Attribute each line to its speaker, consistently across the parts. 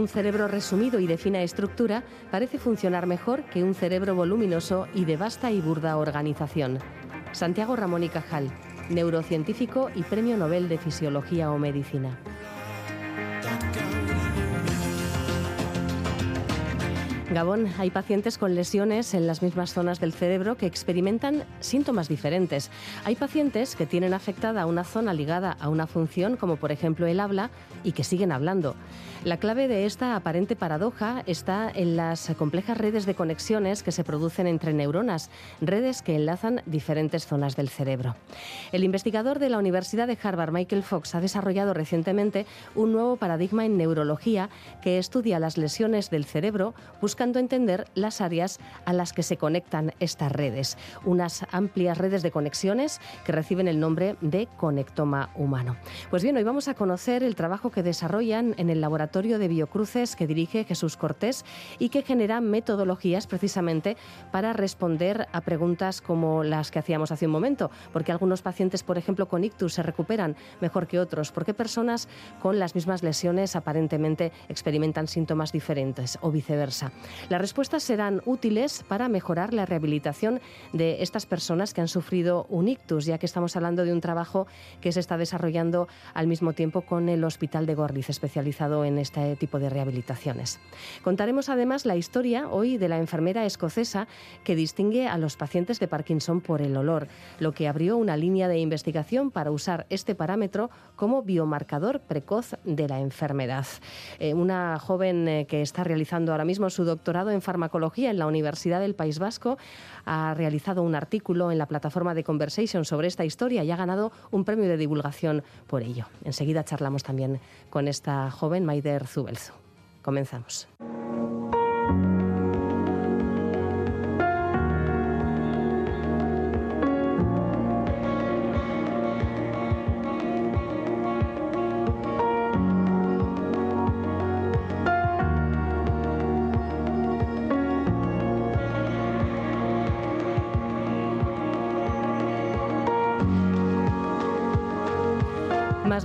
Speaker 1: Un cerebro resumido y de fina estructura parece funcionar mejor que un cerebro voluminoso y de vasta y burda organización. Santiago Ramón y Cajal, neurocientífico y Premio Nobel de Fisiología o Medicina. Gabón, hay pacientes con lesiones en las mismas zonas del cerebro que experimentan síntomas diferentes. Hay pacientes que tienen afectada una zona ligada a una función, como por ejemplo el habla, y que siguen hablando. La clave de esta aparente paradoja está en las complejas redes de conexiones que se producen entre neuronas, redes que enlazan diferentes zonas del cerebro. El investigador de la Universidad de Harvard, Michael Fox, ha desarrollado recientemente un nuevo paradigma en neurología que estudia las lesiones del cerebro buscando entender las áreas a las que se conectan estas redes, unas amplias redes de conexiones que reciben el nombre de conectoma humano. Pues bien, hoy vamos a conocer el trabajo que desarrollan en el laboratorio de Biocruces que dirige Jesús Cortés y que genera metodologías precisamente para responder a preguntas como las que hacíamos hace un momento. ¿Por qué algunos pacientes, por ejemplo, con ictus se recuperan mejor que otros? ¿Por qué personas con las mismas lesiones aparentemente experimentan síntomas diferentes o viceversa? Las respuestas serán útiles para mejorar la rehabilitación de estas personas que han sufrido un ictus, ya que estamos hablando de un trabajo que se está desarrollando al mismo tiempo con el Hospital de Gorliz, especializado en este tipo de rehabilitaciones. Contaremos además la historia hoy de la enfermera escocesa que distingue a los pacientes de Parkinson por el olor, lo que abrió una línea de investigación para usar este parámetro como biomarcador precoz de la enfermedad. Eh, una joven eh, que está realizando ahora mismo su doctorado en farmacología en la Universidad del País Vasco ha realizado un artículo en la plataforma de Conversation sobre esta historia y ha ganado un premio de divulgación por ello. Enseguida charlamos también con esta joven, Maide Zubelzo. Comenzamos.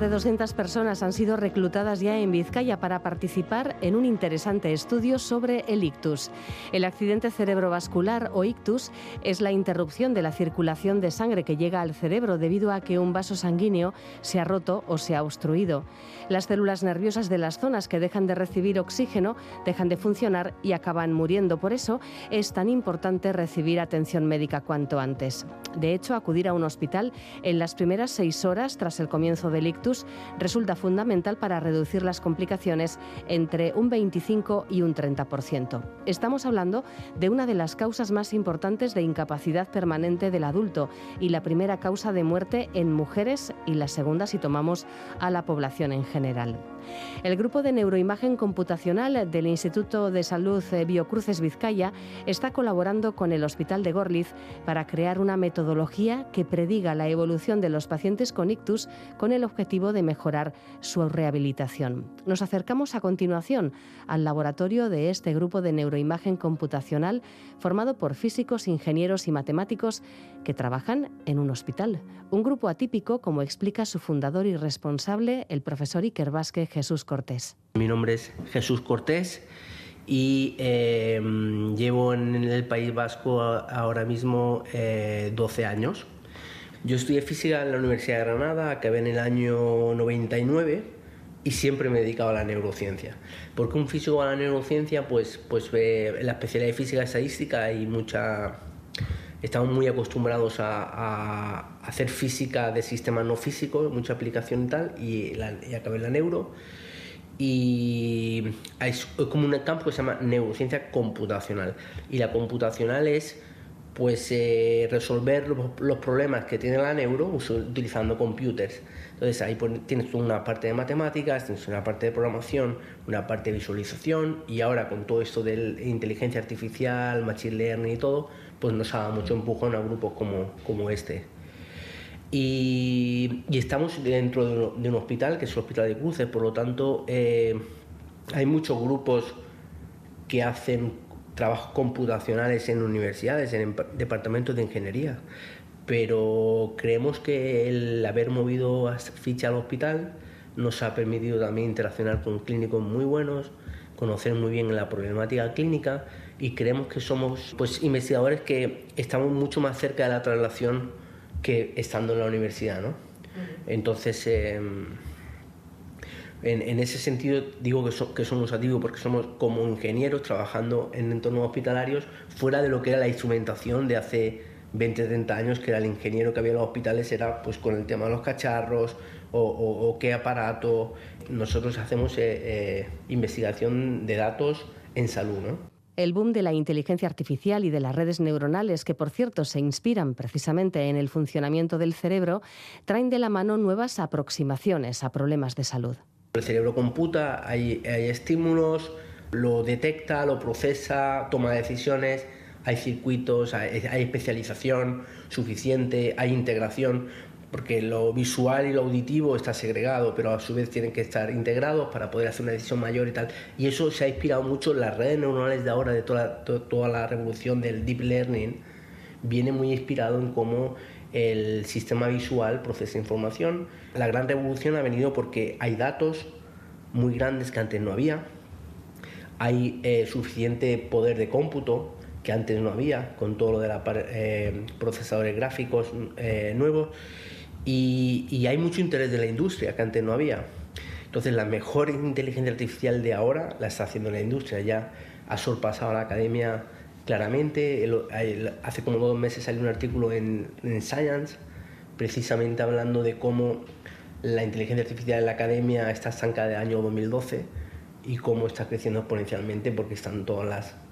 Speaker 1: De 200 personas han sido reclutadas ya en Vizcaya para participar en un interesante estudio sobre el ictus. El accidente cerebrovascular o ictus es la interrupción de la circulación de sangre que llega al cerebro debido a que un vaso sanguíneo se ha roto o se ha obstruido. Las células nerviosas de las zonas que dejan de recibir oxígeno dejan de funcionar y acaban muriendo. Por eso es tan importante recibir atención médica cuanto antes. De hecho, acudir a un hospital en las primeras seis horas tras el comienzo del ictus resulta fundamental para reducir las complicaciones entre un 25 y un 30%. Estamos hablando de una de las causas más importantes de incapacidad permanente del adulto y la primera causa de muerte en mujeres y la segunda si tomamos a la población en general. El grupo de neuroimagen computacional del Instituto de Salud Biocruces Vizcaya está colaborando con el Hospital de Gorliz para crear una metodología que prediga la evolución de los pacientes con ictus con el objetivo de mejorar su rehabilitación. Nos acercamos a continuación al laboratorio de este grupo de neuroimagen computacional formado por físicos, ingenieros y matemáticos que trabajan en un hospital. Un grupo atípico, como explica su fundador y responsable, el profesor Iker Vázquez Jesús Cortés.
Speaker 2: Mi nombre es Jesús Cortés y eh, llevo en el País Vasco ahora mismo 12 eh, años. Yo estudié física en la Universidad de Granada, acabé en el año 99 y siempre me he dedicado a la neurociencia. Porque un físico a la neurociencia, pues, pues la especialidad de física estadística hay mucha... Estamos muy acostumbrados a, hacer física de sistemas no físicos, mucha aplicación y tal, y, acabé en la neuro. Y es como un campo que se llama neurociencia computacional. Y la computacional es pues eh, resolver los, problemas que tiene la neuro utilizando computers. Entonces ahí tienes una parte de matemáticas, tienes una parte de programación, una parte de visualización y ahora con todo esto de inteligencia artificial, machine learning y todo, pues nos ha dado mucho empujón a grupos como, como este. Y, estamos dentro de un, hospital, que es el Hospital de Cruces, por lo tanto eh, hay muchos grupos que hacen trabajos computacionales en universidades, en departamentos de ingeniería pero creemos que el haber movido ficha al hospital nos ha permitido también interaccionar con clínicos muy buenos, conocer muy bien la problemática clínica y creemos que somos pues, investigadores que estamos mucho más cerca de la traslación que estando en la universidad. ¿no? Entonces, em, en, ese sentido digo que, que somos activos porque somos como ingenieros trabajando en entornos hospitalarios fuera de lo que era la instrumentación de hace 20, 30 años, que era el ingeniero que había en los hospitales, era pues con el tema de los cacharros o, qué aparato. Nosotros hacemos eh, eh, investigación de datos en salud, ¿no?
Speaker 1: El boom de la inteligencia artificial y de las redes neuronales, que por cierto se inspiran precisamente en el funcionamiento del cerebro, traen de la mano nuevas aproximaciones a problemas de salud.
Speaker 2: El cerebro computa, hay, hay estímulos, lo detecta, lo procesa, toma decisiones hay circuitos, hay, especialización suficiente, hay integración, porque lo visual y lo auditivo está segregado, pero a su vez tienen que estar integrados para poder hacer una decisión mayor y tal. Y eso se ha inspirado mucho en las redes neuronales de ahora, de toda, toda la revolución del deep learning, viene muy inspirado en cómo el sistema visual procesa información. La gran revolución ha venido porque hay datos muy grandes que antes no había, hay eh, suficiente poder de cómputo, que antes no había, con todo lo de los eh, procesadores gráficos eh, nuevos, y, hay mucho interés de la industria que antes no había. Entonces la mejor inteligencia artificial de ahora la está haciendo la industria, ya ha sorpasado a la academia claramente. hace como dos meses salió un artículo en, en Science precisamente hablando de cómo la inteligencia artificial en la academia está estancada del año 2012 y cómo está creciendo exponencialmente porque están todas las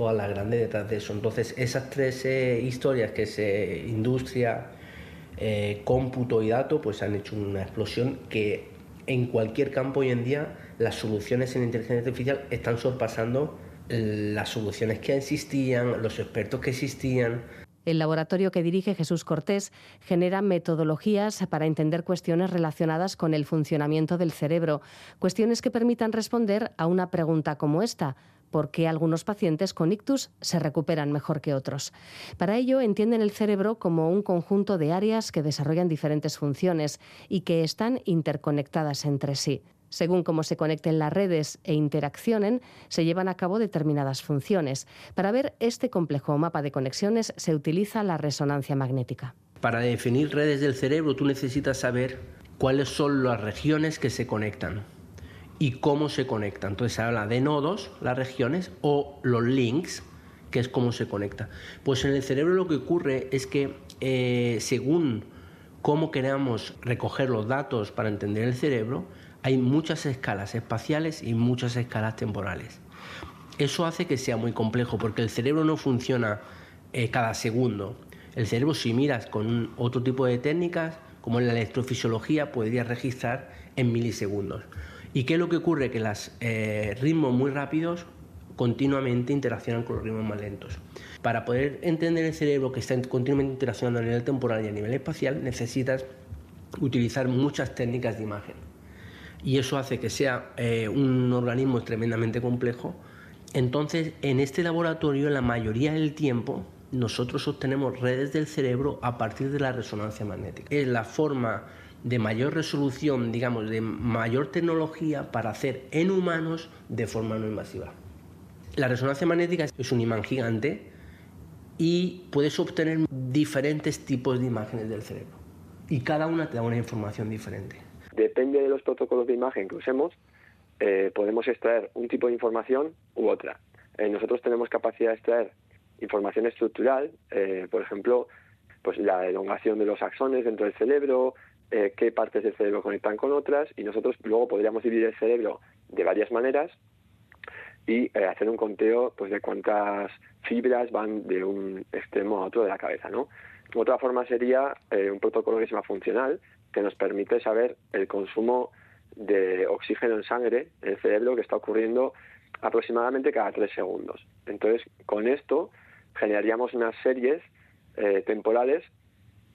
Speaker 2: toda la grande detrás de eso. Entonces, esas tres eh, historias que es industria, eh, cómputo y dato, pues han hecho una explosión que en cualquier campo hoy en día las soluciones en inteligencia artificial están sorpasando las soluciones que existían, los expertos que existían.
Speaker 1: El laboratorio que dirige Jesús Cortés genera metodologías para entender cuestiones relacionadas con el funcionamiento del cerebro, cuestiones que permitan responder a una pregunta como esta por qué algunos pacientes con ictus se recuperan mejor que otros. Para ello entienden el cerebro como un conjunto de áreas que desarrollan diferentes funciones y que están interconectadas entre sí. Según cómo se conecten las redes e interaccionen, se llevan a cabo determinadas funciones. Para ver este complejo mapa de conexiones se utiliza la resonancia magnética.
Speaker 2: Para definir redes del cerebro tú necesitas saber cuáles son las regiones que se conectan y cómo se conecta. Entonces se habla de nodos, las regiones, o los links, que es cómo se conecta. Pues en el cerebro lo que ocurre es que eh, según cómo queramos recoger los datos para entender el cerebro, hay muchas escalas espaciales y muchas escalas temporales. Eso hace que sea muy complejo porque el cerebro no funciona eh, cada segundo. El cerebro, si miras con otro tipo de técnicas, como en la electrofisiología, podría registrar en milisegundos. ¿Y qué es lo que ocurre? Que los eh, ritmos muy rápidos continuamente interaccionan con los ritmos más lentos. Para poder entender el cerebro que está continuamente interaccionando a nivel temporal y a nivel espacial, necesitas utilizar muchas técnicas de imagen. Y eso hace que sea eh, un organismo tremendamente complejo. Entonces, en este laboratorio, la mayoría del tiempo, nosotros obtenemos redes del cerebro a partir de la resonancia magnética. Es la forma de mayor resolución, digamos, de mayor tecnología para hacer en humanos de forma no invasiva. La resonancia magnética es un imán gigante y puedes obtener diferentes tipos de imágenes del cerebro. Y cada una te da una información diferente.
Speaker 3: Depende de los protocolos de imagen que usemos, eh, podemos extraer un tipo de información u otra. Eh, nosotros tenemos capacidad de extraer información estructural, eh, por ejemplo, pues la elongación de los axones dentro del cerebro, eh, qué partes del cerebro conectan con otras y nosotros luego podríamos dividir el cerebro de varias maneras y eh, hacer un conteo pues de cuántas fibras van de un extremo a otro de la cabeza, ¿no? Otra forma sería eh, un protocolo que se llama funcional, que nos permite saber el consumo de oxígeno en sangre en el cerebro que está ocurriendo aproximadamente cada tres segundos. Entonces, con esto generaríamos unas series temporales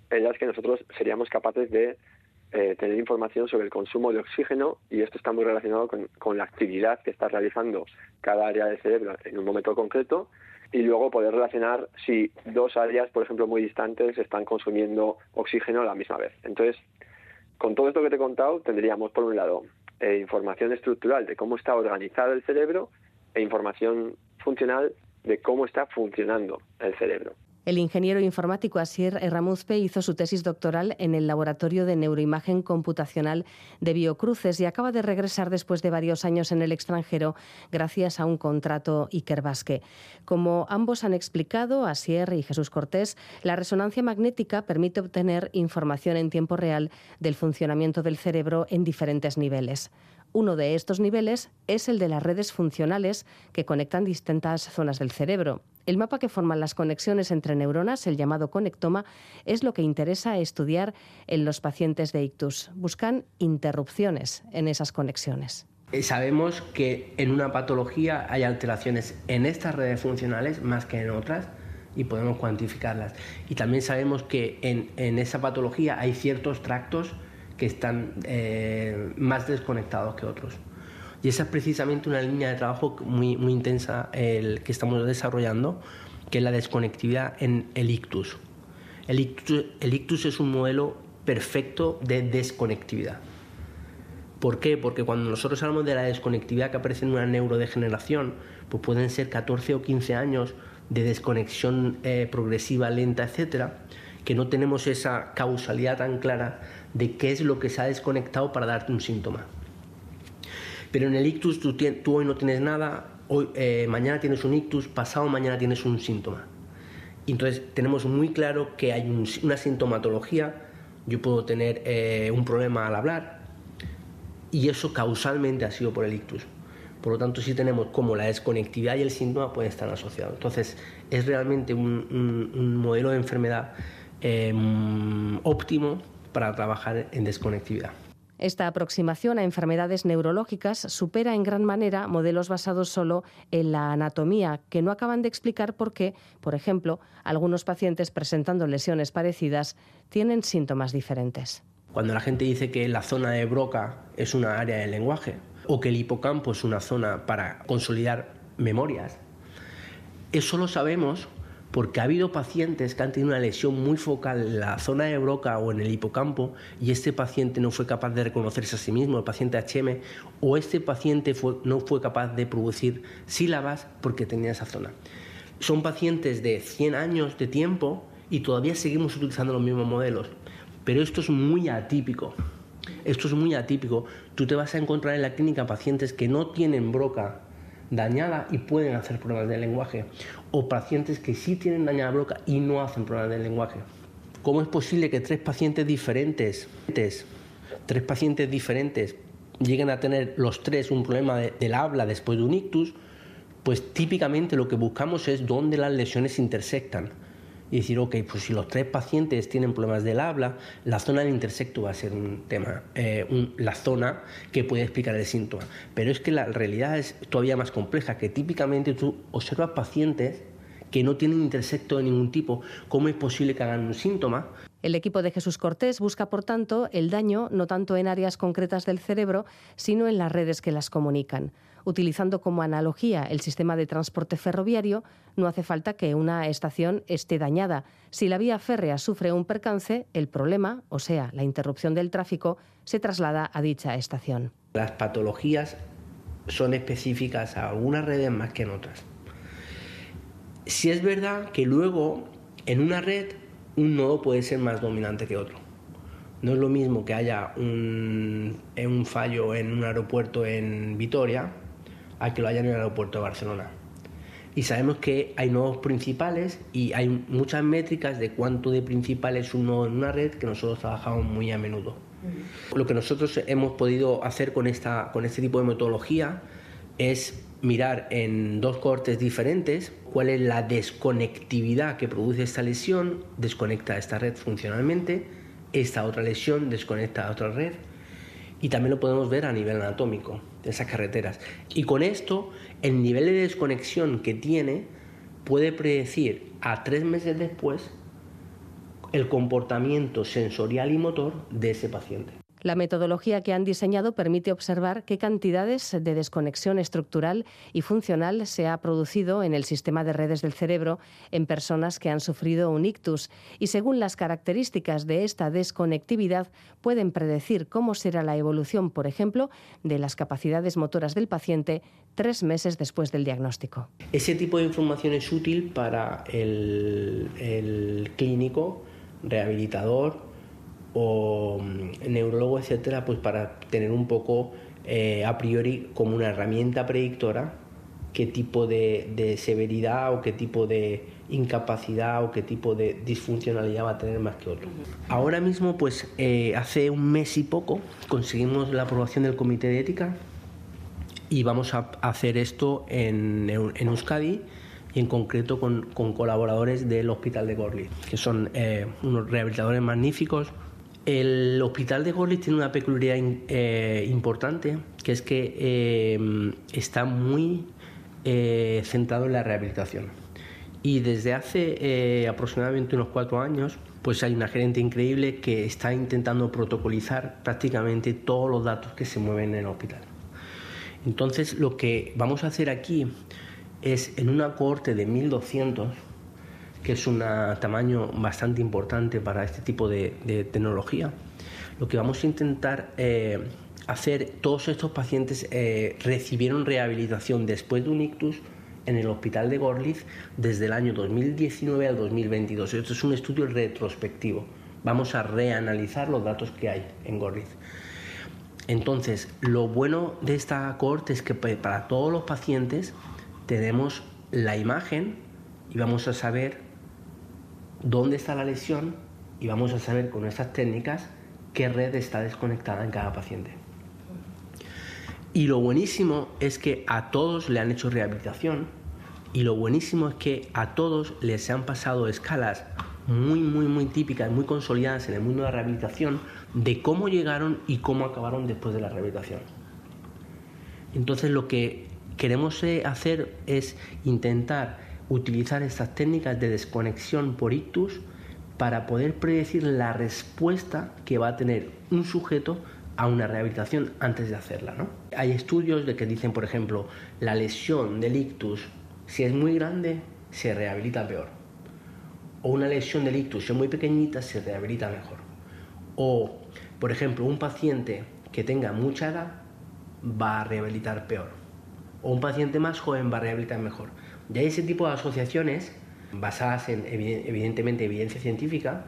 Speaker 3: en las que nosotros seríamos capaces de eh, tener información sobre el consumo de oxígeno y esto está muy relacionado con, la actividad que está realizando cada área del cerebro en un momento concreto y luego poder relacionar si dos áreas, por ejemplo, muy distantes están consumiendo oxígeno a la misma vez. Entonces, con todo esto que te he contado, tendríamos por un lado eh, información estructural de cómo está organizado el cerebro e información funcional de cómo está funcionando el cerebro.
Speaker 1: El ingeniero informático Asier Erramuzpe hizo su tesis doctoral en el Laboratorio de Neuroimagen Computacional de Biocruces y acaba de regresar después de varios años en el extranjero gracias a un contrato Iker Basque. Como ambos han explicado, Asier y Jesús Cortés, la resonancia magnética permite obtener información en tiempo real del funcionamiento del cerebro en diferentes niveles. Uno de estos niveles es el de las redes funcionales que conectan distintas zonas del cerebro. El mapa que forman las conexiones entre neuronas, el llamado conectoma, es lo que interesa estudiar en los pacientes de ictus. Buscan interrupciones en esas conexiones.
Speaker 2: Eh, sabemos que en una patología hay alteraciones en estas redes funcionales más que en otras y podemos cuantificarlas. Y también sabemos que en, en esa patología hay ciertos tractos que están eh, más desconectados que otros. Y esa es precisamente una línea de trabajo muy, muy intensa que estamos desarrollando, que es la desconectividad en el ictus. El ictus, el ictus es un modelo perfecto de desconectividad. ¿Por qué? Porque cuando nosotros hablamos de la desconectividad que aparece en una neurodegeneración, pues pueden ser 14 o 15 años de desconexión eh, progresiva, lenta, etcétera, que no tenemos esa causalidad tan clara de qué es lo que se ha desconectado para darte un síntoma. Pero en el ictus tú, hoy no tienes nada, hoy, eh, mañana tienes un ictus, pasado mañana tienes un síntoma. Entonces tenemos muy claro que hay una sintomatología, yo puedo tener eh, un problema al hablar y eso causalmente ha sido por el ictus. Por lo tanto, sí tenemos como la desconectividad y el síntoma pueden estar asociados. Entonces, es realmente un modelo de enfermedad Em, óptimo para trabajar en desconectividad.
Speaker 1: Esta aproximación a enfermedades neurológicas supera en gran manera modelos basados solo en la anatomía, que no acaban de explicar por qué, por ejemplo, algunos pacientes presentando lesiones parecidas tienen síntomas diferentes.
Speaker 2: Cuando la gente dice que la zona de Broca es una área del lenguaje o que el hipocampo es una zona para consolidar memorias, eso lo sabemos porque ha habido pacientes que han tenido una lesión muy focal en la zona de Broca o en el hipocampo y este paciente no fue capaz de reconocerse a sí mismo, el paciente HM, o este paciente no fue capaz de producir sílabas porque tenía esa zona. Son pacientes de 100 años de tiempo y todavía seguimos utilizando los mismos modelos, pero esto es muy atípico. Esto es muy atípico. Tú te vas a encontrar en la clínica pacientes que no tienen broca dañada y pueden hacer problemas de lenguaje. O pacientes que sí tienen dañada la boca y no hacen problemas de lenguaje. ¿Cómo es posible que tres pacientes diferentes, tres pacientes diferentes lleguen a tener los tres un problema del habla después de un ictus? Pues típicamente lo que buscamos es dónde las lesiones intersectan y decir, ok, pues si los tres pacientes tienen problemas del habla, la zona del intersecto va a ser un tema, eh, la zona que puede explicar el síntoma. Pero es que la realidad es todavía más compleja, que típicamente tú observas pacientes que no tienen intersecto de ningún tipo, ¿cómo es posible que hagan un síntoma?
Speaker 1: El equipo de Jesús Cortés busca, por tanto, el daño no tanto en áreas concretas del cerebro, sino en las redes que las comunican. Utilizando como analogía el sistema de transporte ferroviario, no hace falta que una estación esté dañada. Si la vía férrea sufre un percance, el problema, o sea, la interrupción del tráfico, se traslada a dicha estación.
Speaker 2: Las patologías son específicas a algunas redes más que en otras. Si es verdad que luego en una red un nodo puede ser más dominante que otro. No es lo mismo que haya un, un fallo en un aeropuerto en Vitoria a que lo haya en el aeropuerto de Barcelona. Y sabemos que hay nodos principales y hay muchas métricas de cuánto de principal es un nodo en una red que nosotros trabajamos muy a menudo. Lo que nosotros hemos podido hacer con, esta, con este tipo de metodología es mirar en dos cortes diferentes cuál es la desconectividad que produce esta lesión, desconecta esta red funcionalmente esta otra lesión desconecta a otra red y también lo podemos ver a nivel anatómico de esas carreteras. Y con esto, el nivel de desconexión que tiene puede predecir a tres meses después el comportamiento sensorial y motor de ese paciente.
Speaker 1: La metodología que han diseñado permite observar qué cantidades de desconexión estructural y funcional se ha producido en el sistema de redes del cerebro en personas que han sufrido un ictus y según las características de esta desconectividad pueden predecir cómo será la evolución, por ejemplo, de las capacidades motoras del paciente tres meses después del diagnóstico.
Speaker 2: Ese tipo de información es útil para el, el clínico, rehabilitador, o mm, neurólogo, etcétera, pues para tener un poco eh, a priori como una herramienta predictora qué tipo de, severidad o qué tipo de incapacidad o qué tipo de disfuncionalidad va a tener más que otro. Ahora mismo, pues eh, hace un mes y poco conseguimos la aprobación del Comité de Ética y vamos a hacer esto en, en Euskadi y en concreto con, colaboradores del Hospital de Gorlitz, que son eh, unos rehabilitadores magníficos, el hospital de Gorlitz tiene una peculiaridad eh, importante, que es que eh, está muy eh, centrado en la rehabilitación. Y desde hace aproximadamente unos cuatro años, pues hay una gerente increíble que está intentando protocolizar prácticamente todos los datos que se mueven en el hospital. Entonces, lo que vamos a hacer aquí es en una cohorte de 1200 que es un tamaño bastante importante para este tipo de, tecnología, lo que vamos a intentar eh, hacer, todos estos pacientes eh, recibieron rehabilitación después de un ictus en el hospital de Gorlitz desde el año 2019 al 2022. Esto es un estudio retrospectivo. Vamos a reanalizar los datos que hay en Gorlitz. Entonces, lo bueno de esta cohorte es que para todos los pacientes tenemos la imagen y vamos a saber dónde está la lesión y vamos a saber con estas técnicas qué red está desconectada en cada paciente. Y lo buenísimo es que a todos le han hecho rehabilitación y lo buenísimo es que a todos les han pasado escalas muy, muy, muy típicas, muy consolidadas en el mundo de la rehabilitación de cómo llegaron y cómo acabaron después de la rehabilitación. Entonces lo que queremos eh, hacer es intentar utilizar estas técnicas de desconexión por ictus para poder predecir la respuesta que va a tener un sujeto a una rehabilitación antes de hacerla. ¿no? Hay estudios de que dicen, por ejemplo, la lesión del ictus, si es muy grande, se rehabilita peor. O una lesión del ictus, es muy pequeñita, se rehabilita mejor. O, por ejemplo, un paciente que tenga mucha edad va a rehabilitar peor. O un paciente más joven va a rehabilitar mejor. Y hay ese tipo de asociaciones basadas en, evidentemente, evidencia científica,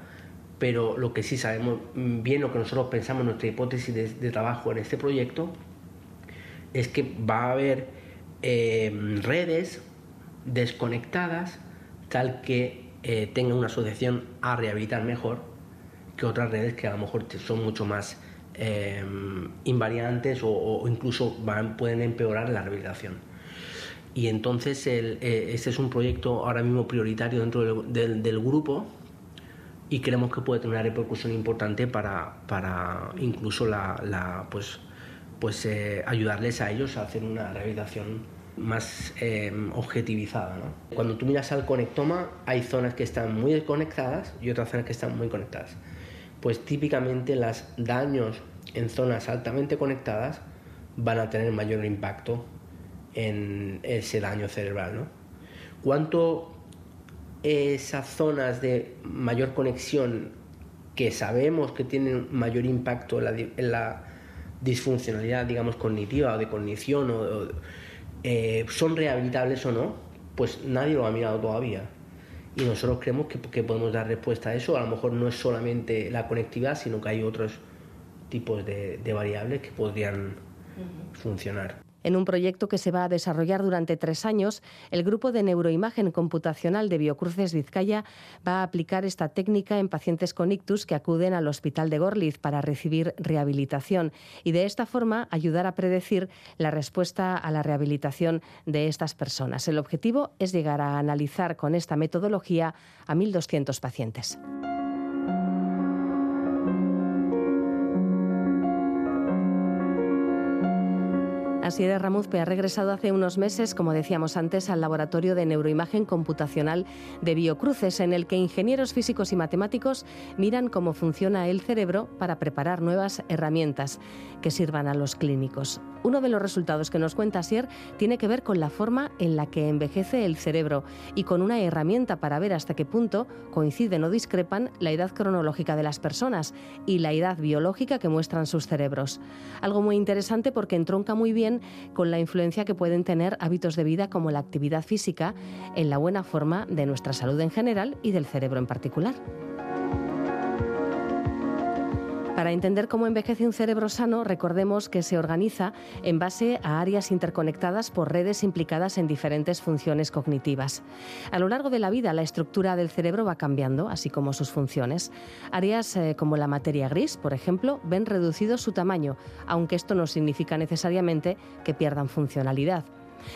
Speaker 2: pero lo que sí sabemos bien, lo que nosotros pensamos, nuestra hipótesis de, trabajo en este proyecto, es que va a haber eh, redes desconectadas tal que eh, tengan una asociación a rehabilitar mejor que otras redes que a lo mejor son mucho más eh, invariantes o, incluso pueden empeorar la rehabilitación. Y entonces el, eh, este es un proyecto ahora mismo prioritario dentro del, grupo y creemos que puede tener una repercusión importante para, para incluso la, pues, pues eh, ayudarles a ellos a hacer una rehabilitación más eh, objetivizada. Cuando tú miras al conectoma hay zonas que están muy desconectadas y otras zonas que están muy conectadas. Pues típicamente los daños en zonas altamente conectadas van a tener mayor impacto en ese daño cerebral. ¿no? ¿Cuánto esas zonas de mayor conexión que sabemos que tienen mayor impacto en la, disfuncionalidad, digamos, cognitiva o de cognición, o, eh, son rehabilitables o no, pues nadie lo ha mirado todavía. Y nosotros creemos que, podemos dar respuesta a eso. A lo mejor no es solamente la conectividad, sino que hay otros tipos de, variables que podrían funcionar.
Speaker 1: En un proyecto que se va a desarrollar durante tres años, el Grupo de Neuroimagen Computacional de Biocruces Vizcaya va a aplicar esta técnica en pacientes con ictus que acuden al Hospital de Gorliz para recibir rehabilitación y de esta forma ayudar a predecir la respuesta a la rehabilitación de estas personas. El objetivo es llegar a analizar con esta metodología a 1.200 pacientes. Asier Ramuzpe ha regresado hace unos meses, como decíamos antes, al laboratorio de neuroimagen computacional de Biocruces, en el que ingenieros físicos y matemáticos miran cómo funciona el cerebro para preparar nuevas herramientas que sirvan a los clínicos. Uno de los resultados que nos cuenta Asier tiene que ver con la forma en la que envejece el cerebro y con una herramienta para ver hasta qué punto coinciden o discrepan la edad cronológica de las personas y la edad biológica que muestran sus cerebros. Algo muy interesante porque entronca muy bien con la influencia que pueden tener hábitos de vida como la actividad física en la buena forma de nuestra salud en general y del cerebro en particular. Para entender cómo envejece un cerebro sano, recordemos que se organiza en base a áreas interconectadas por redes implicadas en diferentes funciones cognitivas. A lo largo de la vida, la estructura del cerebro va cambiando, así como sus funciones. Áreas eh, como la materia gris, por ejemplo, ven reducido su tamaño, aunque esto no significa necesariamente que pierdan funcionalidad.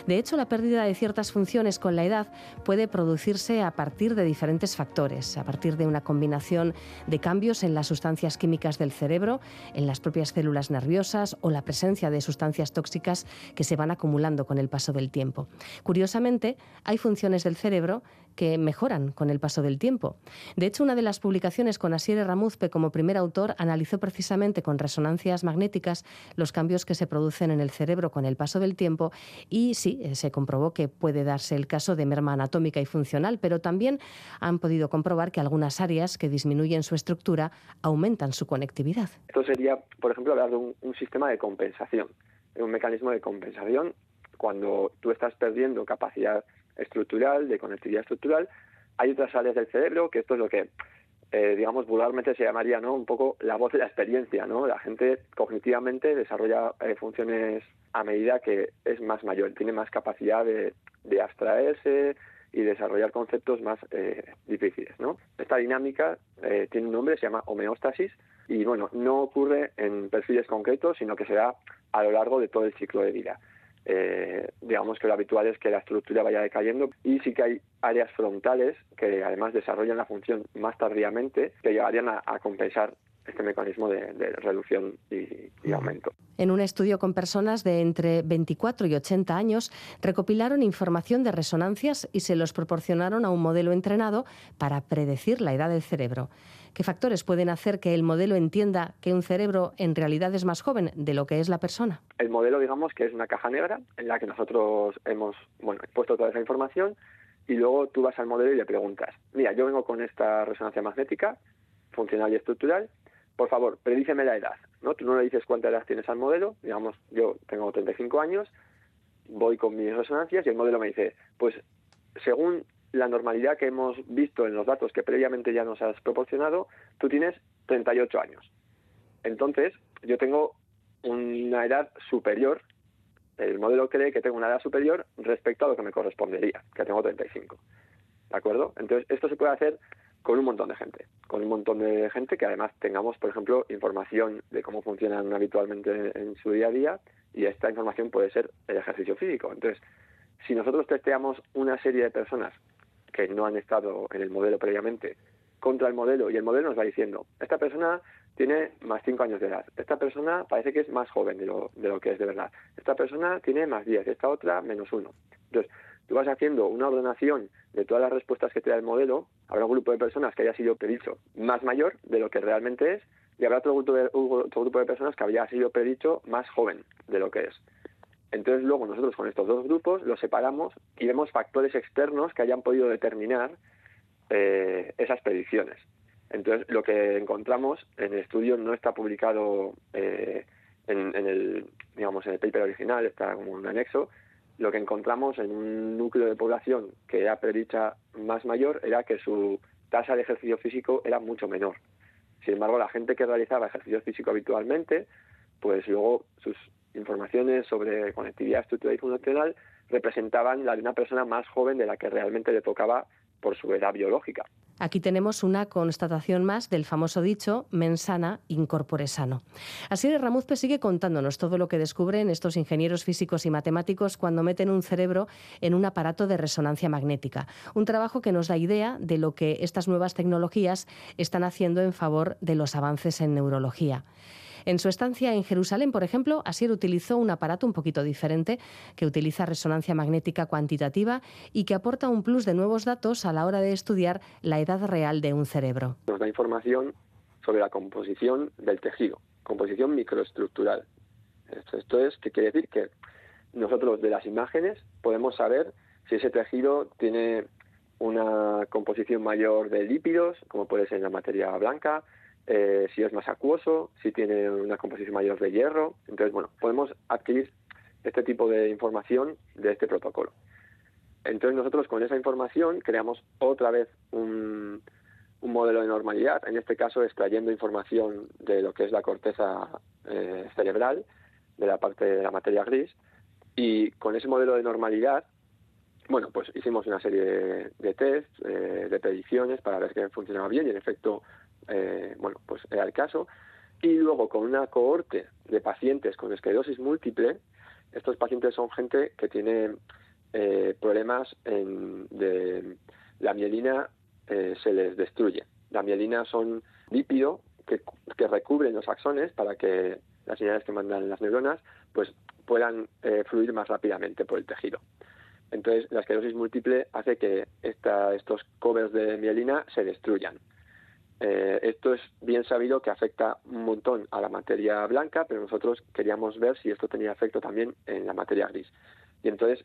Speaker 1: De hecho, la pérdida de ciertas funciones con la edad puede producirse a partir de diferentes factores, a partir de una combinación de cambios en las sustancias químicas del cerebro, en las propias células nerviosas o la presencia de sustancias tóxicas que se van acumulando con el paso del tiempo. Curiosamente, hay funciones del cerebro que mejoran con el paso del tiempo. De hecho, una de las publicaciones con Asier Ramuzpe como primer autor analizó precisamente con resonancias magnéticas los cambios que se producen en el cerebro con el paso del tiempo y sí, eh, se comprobó que puede darse el caso de merma anatómica y funcional, pero también han podido comprobar que algunas áreas que disminuyen su estructura aumentan su conectividad.
Speaker 3: Esto sería, por ejemplo, hablar de un, un sistema de compensación, un mecanismo de compensación cuando tú estás perdiendo capacidad estructural, de conectividad estructural. Hay otras áreas del cerebro, que esto es lo que, eh, digamos, vulgarmente se llamaría ¿no? un poco la voz de la experiencia. ¿no? La gente cognitivamente desarrolla eh, funciones a medida que es más mayor, tiene más capacidad de, abstraerse y desarrollar conceptos más eh, difíciles. ¿no? Esta dinámica tiene un nombre, se llama homeostasis, y bueno, no ocurre en perfiles concretos, sino que se da a lo largo de todo el ciclo de vida. Eh, digamos que lo habitual es que la estructura vaya decayendo y sí que hay áreas frontales que además desarrollan la función más tardíamente que llegarían a, compensar este mecanismo de, reducción y, y, aumento.
Speaker 1: En un estudio con personas de entre 24 y 80 años, recopilaron información de resonancias y se los proporcionaron a un modelo entrenado para predecir la edad del cerebro. ¿Qué factores pueden hacer que el modelo entienda que un cerebro en realidad es más joven de lo que es la persona?
Speaker 3: El modelo, digamos, que es una caja negra en la que nosotros hemos bueno, puesto toda esa información y luego tú vas al modelo y le preguntas, mira, yo vengo con esta resonancia magnética, funcional y estructural, por favor, predíceme la edad. ¿no? Tú no le dices cuánta edad tienes al modelo, digamos, yo tengo 35 años, voy con mis resonancias y el modelo me dice, pues según la normalidad que hemos visto en los datos que previamente ya nos has proporcionado, tú tienes 38 años. Entonces, yo tengo una edad superior, el modelo cree que tengo una edad superior respecto a lo que me correspondería, que tengo 35. ¿De acuerdo? Entonces, esto se puede hacer con un montón de gente, con un montón de gente que además tengamos, por ejemplo, información de cómo funcionan habitualmente en su día a día y esta información puede ser el ejercicio físico. Entonces, si nosotros testeamos una serie de personas que no han estado en el modelo previamente contra el modelo y el modelo nos va diciendo, esta persona tiene más 5 años de edad, esta persona parece que es más joven de lo, de lo que es de verdad, esta persona tiene más 10, esta otra menos 1. Entonces, tú vas haciendo una ordenación de todas las respuestas que te da el modelo, habrá un grupo de personas que haya sido predicho más mayor de lo que realmente es y habrá otro grupo de, otro grupo de personas que había sido predicho más joven de lo que es. Entonces luego nosotros con estos dos grupos los separamos y vemos factores externos que hayan podido determinar eh, esas predicciones. Entonces lo que encontramos en el estudio no está publicado eh, en, el digamos en el paper original, está como un anexo. Lo que encontramos en un núcleo de población que era predicha más mayor era que su tasa de ejercicio físico era mucho menor. Sin embargo, la gente que realizaba ejercicio físico habitualmente, pues luego sus informaciones sobre conectividad estructural y funcional representaban la de una persona más joven de la que realmente le tocaba por su edad biológica.
Speaker 1: Aquí tenemos una constatación más del famoso dicho mensana incorpore sano. Así Ramuzpe sigue contándonos todo lo que descubren estos ingenieros físicos y matemáticos cuando meten un cerebro en un aparato de resonancia magnética. Un trabajo que nos da idea de lo que estas nuevas tecnologías están haciendo en favor de los avances en neurología. En su estancia en Jerusalén, por ejemplo, Asier utilizó un aparato un poquito diferente que utiliza resonancia magnética cuantitativa y que aporta un plus de nuevos datos a la hora de estudiar la edad real de un cerebro.
Speaker 3: Nos da información sobre la composición del tejido, composición microestructural. Esto, es que quiere decir que nosotros de las imágenes podemos saber si ese tejido tiene una composición mayor de lípidos, como puede ser la materia blanca, eh, si es más acuoso, si tiene una composición mayor de hierro. Entonces, bueno, podemos adquirir este tipo de información de este protocolo. Entonces nosotros con esa información creamos otra vez un, un modelo de normalidad, en este caso extrayendo información de lo que es la corteza eh, cerebral, de la parte de la materia gris, y con ese modelo de normalidad, bueno, pues hicimos una serie de, de test, eh, de predicciones para ver que funcionaba bien y en efecto, eh, bueno, pues era el caso. Y luego con una cohorte de pacientes con esclerosis múltiple, estos pacientes son gente que tiene eh, problemas en, de la mielina eh, se les destruye. La mielina son lípidos que, que, recubren los axones para que las señales que mandan las neuronas pues puedan eh, fluir más rápidamente por el tejido. Entonces, la esclerosis múltiple hace que esta, estos covers de mielina se destruyan. Eh, esto es bien sabido que afecta un montón a la materia blanca, pero nosotros queríamos ver si esto tenía efecto también en la materia gris. Y entonces,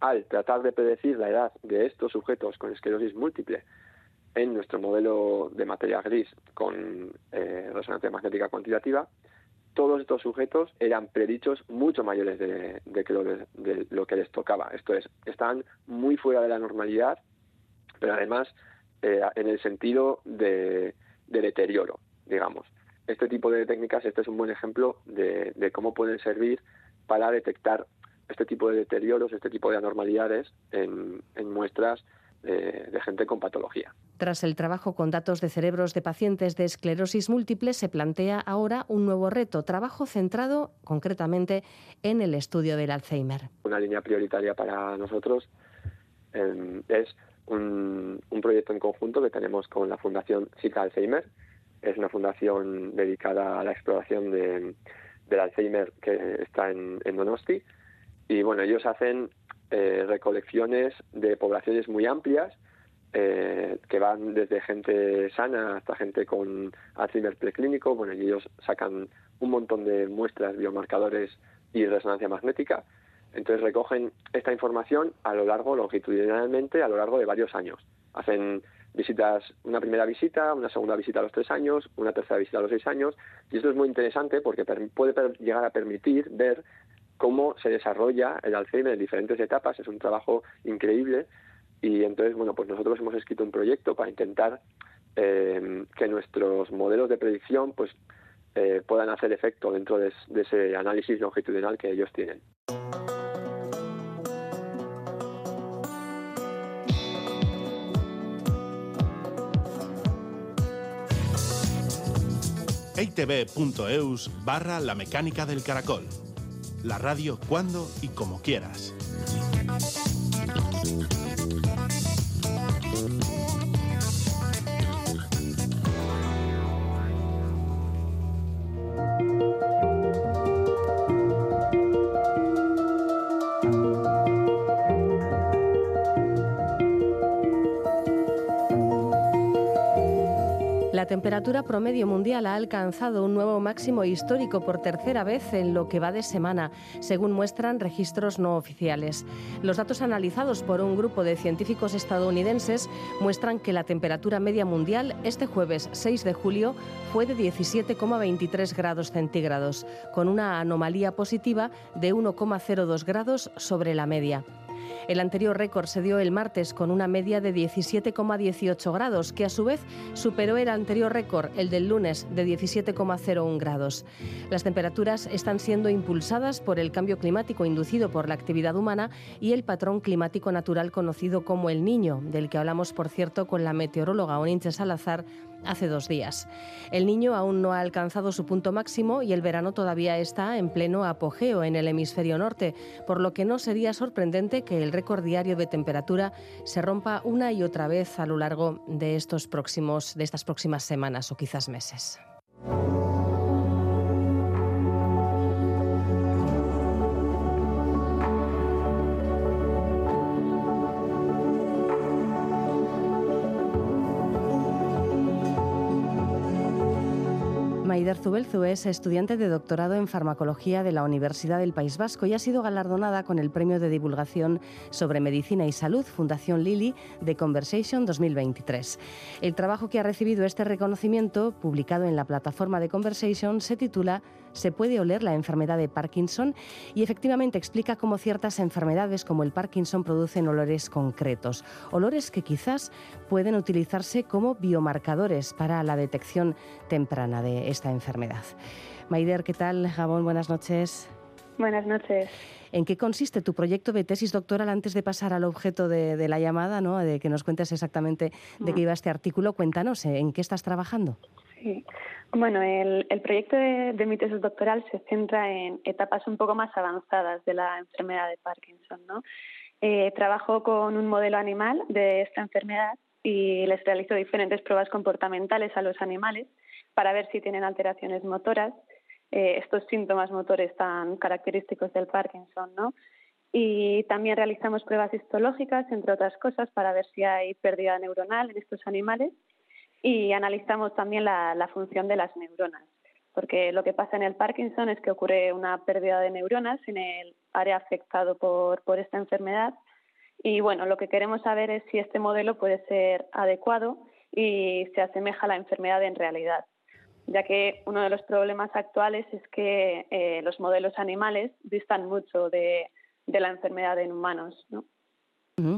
Speaker 3: al tratar de predecir la edad de estos sujetos con esclerosis múltiple en nuestro modelo de materia gris con eh, resonancia magnética cuantitativa, todos estos sujetos eran predichos mucho mayores de, lo, que les tocaba. Esto es, están muy fuera de la normalidad, pero además eh, en el sentido de, deterioro, digamos. Este tipo de técnicas, este es un buen ejemplo de, cómo pueden servir para detectar este tipo de deterioros, este tipo de anormalidades en muestras de, gente con patología.
Speaker 1: Tras el trabajo con datos de cerebros de pacientes de esclerosis múltiple, se plantea ahora un nuevo reto, trabajo centrado concretamente en el estudio del Alzheimer.
Speaker 3: Una línea prioritaria para nosotros em, es un, proyecto en conjunto que tenemos con la Fundación Cita Alzheimer. Es una fundación dedicada a la exploración del Alzheimer que está en, en Donosti. Y bueno, ellos hacen eh, recolecciones de poblaciones muy amplias eh, que van desde gente sana hasta gente con Alzheimer preclínico. Bueno, y ellos sacan un montón de muestras, biomarcadores y resonancia magnética. Entonces recogen esta información a lo largo, longitudinalmente, a lo largo de varios años. Hacen visitas, una primera visita, una segunda visita a los tres años, una tercera visita a los seis años. Y esto es muy interesante porque puede llegar a permitir ver cómo se desarrolla el Alzheimer en diferentes etapas. Es un trabajo increíble y entonces, bueno, pues nosotros hemos escrito un proyecto para intentar eh, que nuestros modelos de predicción pues eh, puedan hacer efecto dentro de, de ese análisis longitudinal que ellos tienen.
Speaker 4: itv.eus barra la mecánica del caracol la radio cuando y como quieras.
Speaker 1: La temperatura promedio mundial ha alcanzado un nuevo máximo histórico por tercera vez en lo que va de semana, según muestran registros no oficiales. Los datos analizados por un grupo de científicos estadounidenses muestran que la temperatura media mundial este jueves 6 de julio fue de 17,23 grados centígrados, con una anomalía positiva de 1,02 grados sobre la media. El anterior récord se dio el martes con una media de 17,18 grados, que a su vez superó el anterior récord, el del lunes, de 17,01 grados. Las temperaturas están siendo impulsadas por el cambio climático inducido por la actividad humana y el patrón climático natural conocido como el Niño, del que hablamos, por cierto, con la meteoróloga Oninche Salazar hace dos días. El niño aún no ha alcanzado su punto máximo y el verano todavía está en pleno apogeo en el hemisferio norte, por lo que no sería sorprendente que el récord diario de temperatura se rompa una y otra vez a lo largo de estos próximos de estas próximas semanas o quizás meses. Maider Zubelzu es estudiante de doctorado en farmacología de la Universidad del País Vasco y ha sido galardonada con el Premio de Divulgación sobre Medicina y Salud Fundación Lili de Conversation 2023. El trabajo que ha recibido este reconocimiento, publicado en la plataforma de Conversation, se titula se puede oler la enfermedad de Parkinson y efectivamente explica cómo ciertas enfermedades como el Parkinson producen olores concretos, olores que quizás pueden utilizarse como biomarcadores para la detección temprana de esta enfermedad. Maider, ¿qué tal? Gabón, buenas noches.
Speaker 5: Buenas noches.
Speaker 1: ¿En qué consiste tu proyecto de tesis doctoral antes de pasar al objeto de, la llamada, ¿no? de que nos cuentes exactamente de qué iba este artículo? Cuéntanos, ¿en qué estás trabajando?
Speaker 5: Sí. Bueno, el, proyecto de, mi tesis doctoral se centra en etapas un poco más avanzadas de la enfermedad de Parkinson. ¿no? Eh, trabajo con un modelo animal de esta enfermedad y les realizo diferentes pruebas comportamentales a los animales para ver si tienen alteraciones motoras, eh, estos síntomas motores tan característicos del Parkinson, ¿no? Y también realizamos pruebas histológicas, entre otras cosas, para ver si hay pérdida neuronal en estos animales y analizamos también la, función de las neuronas, porque lo que pasa en el Parkinson es que ocurre una pérdida de neuronas en el área afectado por, por esta enfermedad y bueno, lo que queremos saber es si este modelo puede ser adecuado y se asemeja a la enfermedad en realidad, ya que uno de los problemas actuales es que eh, los modelos animales distan mucho de, de la enfermedad en humanos. ¿no?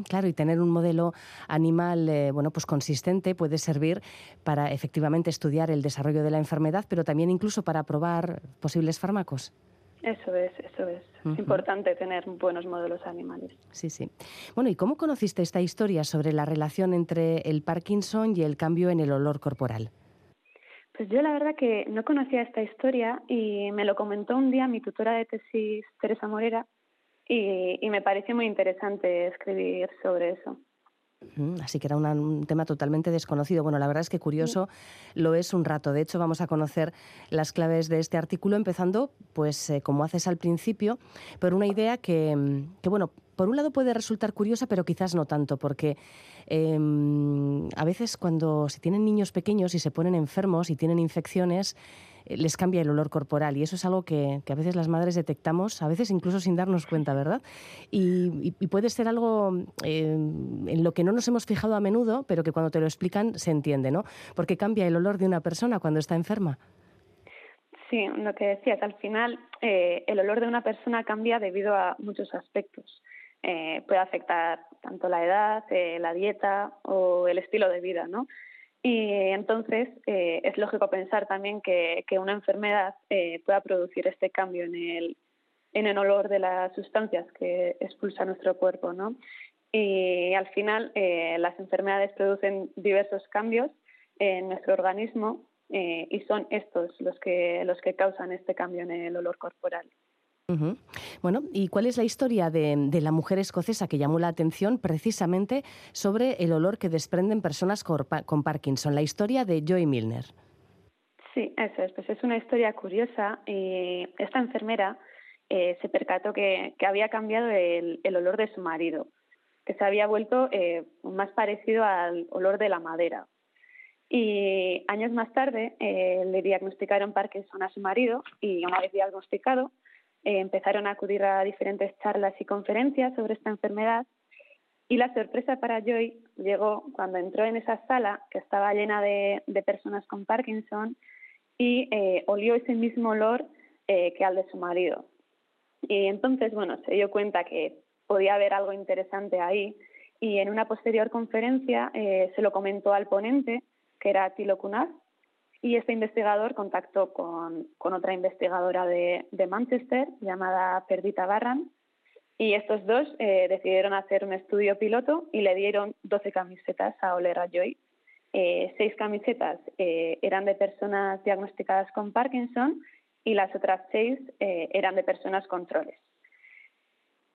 Speaker 1: Claro, y tener un modelo animal eh, bueno, pues consistente puede servir para efectivamente estudiar el desarrollo de la enfermedad, pero también incluso para probar posibles fármacos.
Speaker 5: Eso es, eso es. Es importante tener buenos modelos animales.
Speaker 1: Sí, sí. Bueno, ¿y cómo conociste esta historia sobre la relación entre el Parkinson y el cambio en el olor corporal?
Speaker 5: Pues yo la verdad que no conocía esta historia y me lo comentó un día mi tutora de tesis, Teresa Morera, y, me pareció muy interesante escribir sobre eso.
Speaker 1: Así que era un tema totalmente desconocido. Bueno, la verdad es que curioso lo es un rato. De hecho, vamos a conocer las claves de este artículo, empezando, pues, eh, como haces al principio, por una idea que, que, bueno, por un lado puede resultar curiosa, pero quizás no tanto, porque em, a veces cuando se tienen niños pequeños y se ponen enfermos y tienen infecciones, les cambia el olor corporal y eso es algo que, a veces las madres detectamos, a veces incluso sin darnos cuenta, ¿verdad? Y, puede ser algo eh, en lo que no nos hemos fijado a menudo, pero que cuando te lo explican se entiende, ¿no? Porque cambia el olor de una persona cuando está enferma.
Speaker 5: Sí, lo que decías, al final eh, el olor de una persona cambia debido a muchos aspectos. puede afectar tanto la edad, la dieta o el estilo de vida, ¿no? Y entonces eh, es lógico pensar también que, una enfermedad eh, pueda producir este cambio en el, en el olor de las sustancias que expulsa nuestro cuerpo, ¿no? Y al final eh, las enfermedades producen diversos cambios en nuestro organismo y son estos los que, los que causan este cambio en el olor corporal.
Speaker 1: Bueno, ¿y cuál es la historia de, la mujer escocesa que llamó la atención precisamente sobre el olor que desprenden personas con, Parkinson? La historia de Joy Milner.
Speaker 5: Sí, eso es. Pues es una historia curiosa. y esta enfermera eh, se percató que, había cambiado el, olor de su marido, que se había vuelto eh, más parecido al olor de la madera. Y años más tarde eh, le diagnosticaron Parkinson a su marido y una vez diagnosticado, eh, empezaron a acudir a diferentes charlas y conferencias sobre esta enfermedad y la sorpresa para Joy llegó cuando entró en esa sala que estaba llena de, personas con Parkinson y eh, olió ese mismo olor eh, que al de su marido. Y entonces, bueno, se dio cuenta que podía haber algo interesante ahí y en una posterior conferencia se lo comentó al ponente, que era Tilo Kunaz, y este investigador contactó con, otra investigadora de, Manchester llamada Perdita Barran y estos dos eh, decidieron hacer un estudio piloto y le dieron 12 camisetas a Olera Joy. Eh, seis camisetas eh, eran de personas diagnosticadas con Parkinson y las otras seis eran de personas con troles.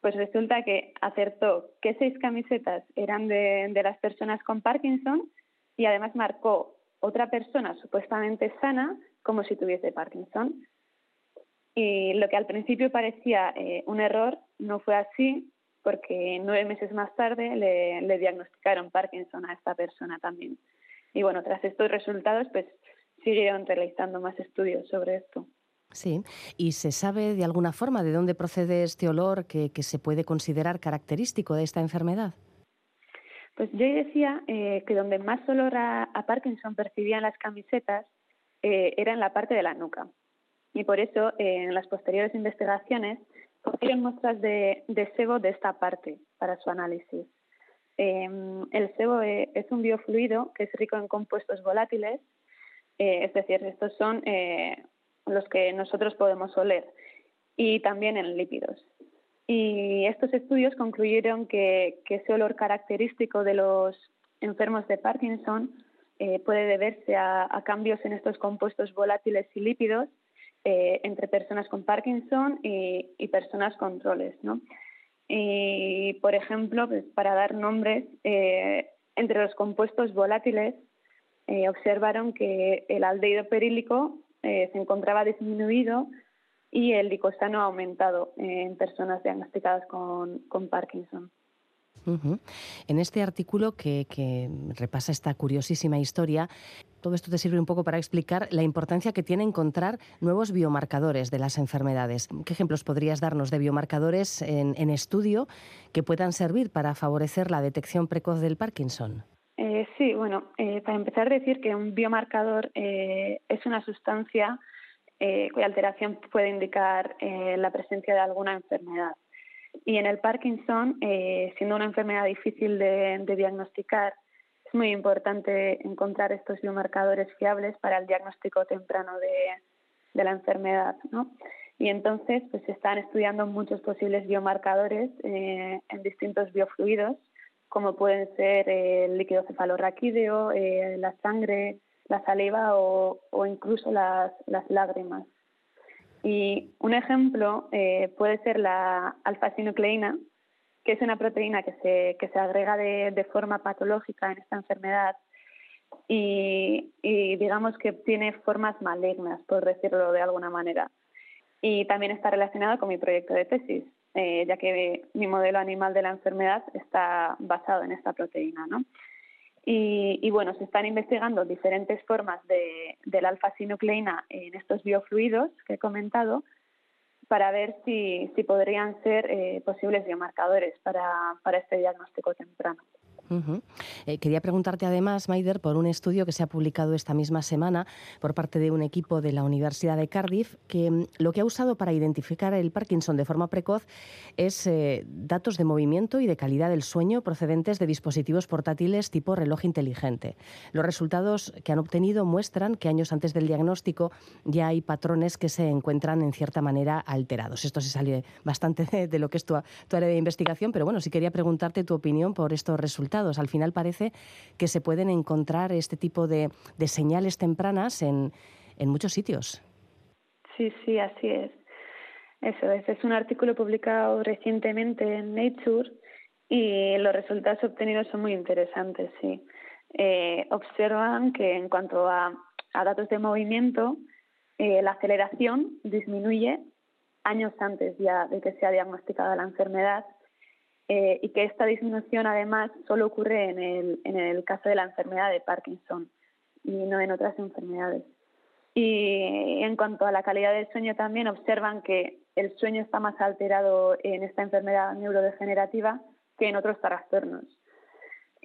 Speaker 5: Pues resulta que acertó que seis camisetas eran de las personas con Parkinson y además marcó otra persona supuestamente sana como si tuviese Parkinson. Y lo que al principio parecía eh, un error no fue así, porque nueve meses más tarde le, diagnosticaron Parkinson a esta persona también. Y bueno, tras estos resultados, pues siguieron realizando más estudios sobre esto.
Speaker 1: Sí, y se sabe de alguna forma de dónde procede este olor que, se puede considerar característico de esta enfermedad.
Speaker 5: Pues yo decía eh, que donde más olor a, Parkinson percibían las camisetas eh, era en la parte de la nuca. Y por eso, eh, en las posteriores investigaciones, cogieron muestras de, sebo de esta parte para su análisis. Em, el sebo es un biofluido que es rico en compuestos volátiles, es decir, estos son los que nosotros podemos oler, y también en lípidos. Y estos estudios concluyeron que, ese olor característico de los enfermos de Parkinson eh, puede deberse a, cambios en estos compuestos volátiles y lípidos eh, entre personas con Parkinson y, personas con roles. ¿no? Y, por ejemplo, pues, para dar nombres, eh, entre los compuestos volátiles observaron que el aldehído perílico se encontraba disminuido y el licosano ha aumentado en personas diagnosticadas con, Parkinson.
Speaker 1: En este artículo que, repasa esta curiosísima historia, todo esto te sirve un poco para explicar la importancia que tiene encontrar nuevos biomarcadores de las enfermedades. ¿Qué ejemplos podrías darnos de biomarcadores en, estudio que puedan servir para favorecer la detección precoz del Parkinson?
Speaker 5: Eh, sí, bueno, eh, para empezar a decir que un biomarcador eh, es una sustancia eh, cuya alteración puede indicar eh, la presencia de alguna enfermedad. Y en el Parkinson, eh, siendo una enfermedad difícil de, diagnosticar, es muy importante encontrar estos biomarcadores fiables para el diagnóstico temprano de, la enfermedad. Y entonces pues, se están estudiando muchos posibles biomarcadores en distintos biofluidos, como pueden ser el líquido cefalorraquídeo, la sangre, la saliva o, incluso las, lágrimas. Y un ejemplo eh, puede ser la alfa-sinucleína, que es una proteína que se, que se agrega de, forma patológica en esta enfermedad y, digamos que tiene formas malignas, por decirlo de alguna manera. Y también está relacionado con mi proyecto de tesis, eh, ya que mi modelo animal de la enfermedad está basado en esta proteína. ¿no? Y, bueno, se están investigando diferentes formas de, alfa-sinucleína en estos biofluidos que he comentado para ver si, podrían ser eh, posibles biomarcadores para este diagnóstico temprano.
Speaker 1: Eh, quería preguntarte además, Maider, por un estudio que se ha publicado esta misma semana por parte de un equipo de la Universidad de Cardiff, que mm, lo que ha usado para identificar el Parkinson de forma precoz es eh, datos de movimiento y de calidad del sueño procedentes de dispositivos portátiles tipo reloj inteligente. Los resultados que han obtenido muestran que años antes del diagnóstico ya hay patrones que se encuentran en cierta manera alterados. Esto se sale bastante de, lo que es tu, tu área de investigación, pero bueno, sí quería preguntarte tu opinión por estos resultados. Al final parece que se pueden encontrar este tipo de, señales tempranas en, muchos sitios.
Speaker 5: Sí, sí, así es. Eso es. Es un artículo publicado recientemente en Nature y los resultados obtenidos son muy interesantes, sí. Eh, observan que en cuanto a, datos de movimiento, eh, la aceleración disminuye años antes ya de que sea diagnosticada la enfermedad eh, y que esta disminución además solo ocurre en el, en el caso de la enfermedad de Parkinson y no en otras enfermedades. Y en cuanto a la calidad del sueño también observan que el sueño está más alterado en esta enfermedad neurodegenerativa que en otros trastornos.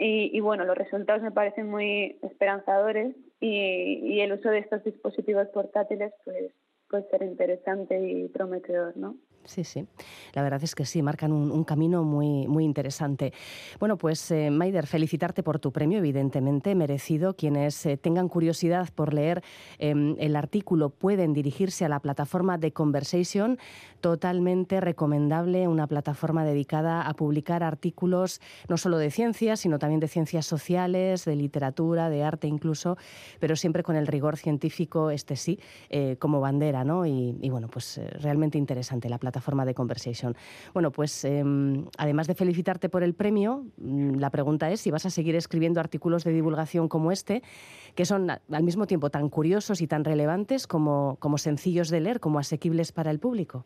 Speaker 5: Y, bueno, los resultados me parecen muy esperanzadores y, y el uso de estos dispositivos portátiles pues puede ser interesante y prometedor, ¿no?
Speaker 1: Sí, sí. La verdad es que sí, marcan un, camino muy, muy interesante. Bueno, pues eh, Maider, felicitarte por tu premio, evidentemente, merecido. Quienes eh, tengan curiosidad por leer em, el artículo pueden dirigirse a la plataforma de Conversation, totalmente recomendable, una plataforma dedicada a publicar artículos no solo de ciencias, sino también de ciencias sociales, de literatura, de arte incluso, pero siempre con el rigor científico, este sí, eh, como bandera, ¿no? Y, y bueno, pues realmente interesante la plataforma plataforma de Conversation. Bueno, pues em, además de felicitarte por el premio, mm, la pregunta es si vas a seguir escribiendo artículos de divulgación como este, que son al mismo tiempo tan curiosos y tan relevantes como, como sencillos de leer, como asequibles para el público.